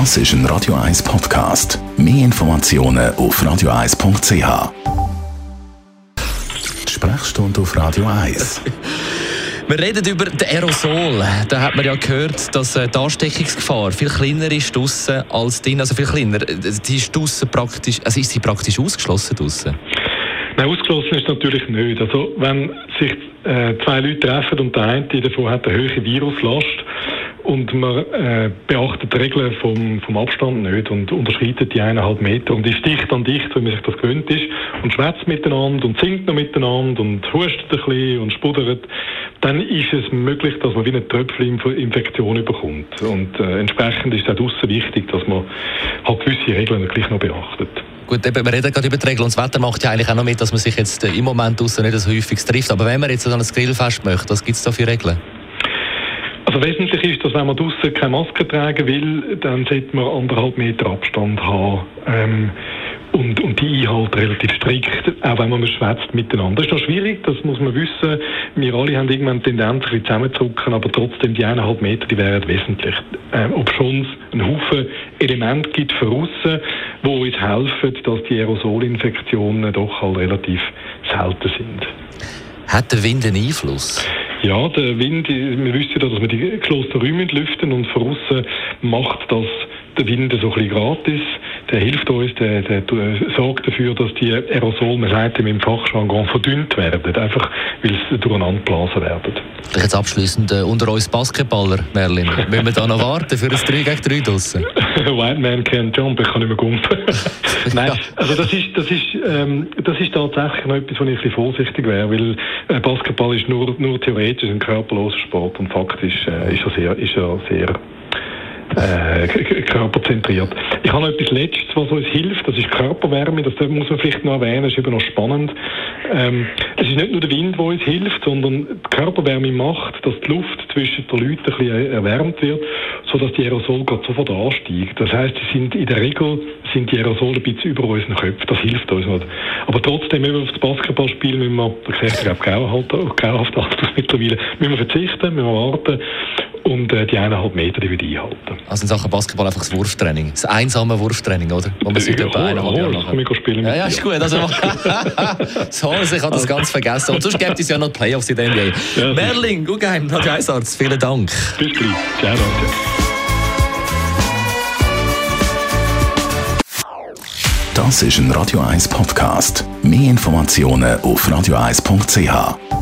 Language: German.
Das ist ein Radio 1 Podcast. Mehr Informationen auf radio1.ch. Die Sprechstunde auf Radio 1. Wir reden über den Aerosol. Da hat man ja gehört, dass äh, die Ansteckungsgefahr viel kleiner ist draussen als drin. Also viel kleiner. Die ist draussen praktisch, also ist sie praktisch ausgeschlossen draussen? Nein, ausgeschlossen ist natürlich nicht. Also wenn sich äh, zwei Leute treffen und der eine davon hat eine höhere Viruslast und man äh, beachtet die Regeln vom, vom Abstand nicht und unterschreitet die eineinhalb Meter und ist dicht an dicht, wie man sich das gewöhnt ist und schwätzt miteinander und singt noch miteinander und hustet ein bisschen und spuddert, dann ist es möglich, dass man wie eine Tröpfelinfektion bekommt. Und äh, entsprechend ist es auch draussen wichtig, dass man halt gewisse Regeln gleich noch beachtet. Gut, eben, wir reden gerade über die Regeln und das Wetter macht ja eigentlich auch noch mit, dass man sich jetzt im Moment draussen nicht so häufig trifft. Aber wenn man jetzt an ein Grillfest möchte, was gibt es da für Regeln? Also wesentlich ist, dass wenn man draußen keine Maske tragen will, dann sollte man anderthalb Meter Abstand haben. Ähm, und, und die Einhalte relativ strikt, auch wenn man schwätzt miteinander. Das ist noch schwierig, das muss man wissen. Wir alle haben irgendwann Tendenz, ein zusammenzurücken, aber trotzdem die eineinhalb Meter, die wären wesentlich. Ähm, ob schon es einen Haufen Elemente gibt für aussen, die uns helfen, dass die Aerosolinfektionen doch halt relativ selten sind. Hat der Wind einen Einfluss? Ja, der Wind, wir wissen ja, dass wir die geschlossenen Räume lüften und von außen macht das der Wind so ein bisschen gratis. Der hilft uns, der, der, der sorgt dafür, dass die Aerosole, man sagt im Fachjargon, verdünnt werden, einfach weil sie durcheinander geblasen werden. Jetzt abschließend äh, unter uns Basketballer, Merlin. Müssen wir da noch warten für ein 3 gegen 3 draussen? White Man can't jump, ich kann nicht mehr gumpen. Nein, also das ist, das, ist, ähm, das ist tatsächlich noch etwas, wo ich ein bisschen vorsichtig wäre, weil äh, Basketball ist nur, nur theoretisch ein körperloser Sport und faktisch äh, ist er sehr, ist er sehr äh, körperzentriert. Ich habe noch etwas Letztes, was uns hilft, das ist Körperwärme, das muss man vielleicht noch erwähnen, das ist eben noch spannend. Ähm, es ist nicht nur der Wind, der uns hilft, sondern die Körperwärme macht, dass die Luft zwischen den Leuten ein bisschen erwärmt wird, sodass die Aerosole gerade sofort ansteigt. Das heißt, sie sind in der Regel sind die Aerosole ein bisschen über unseren Köpfen, das hilft uns nicht. Aber trotzdem, wenn wir auf das Basketball spielen, müssen wir, das sagt ja grauhaft, grauhaft mittlerweile, müssen wir verzichten, müssen wir warten und äh, die eineinhalb Meter, die wir einhalten. Also in Sachen Basketball einfach das Wurftraining. Das einsame Wurftraining, oder? Wo man seit etwa eineinhalb Jahren nachher... Ich spielen ja, ja, ist gut. Also, so, also ich habe das ganz vergessen. Und sonst gibt es ja noch die Playoffs in der NBA. Ja, Merling, Guggenheim, Radio Eisarzt, vielen Dank. Bis gleich. Ciao, danke. Das ist ein Radio 1 Podcast. Mehr Informationen auf radio1.ch.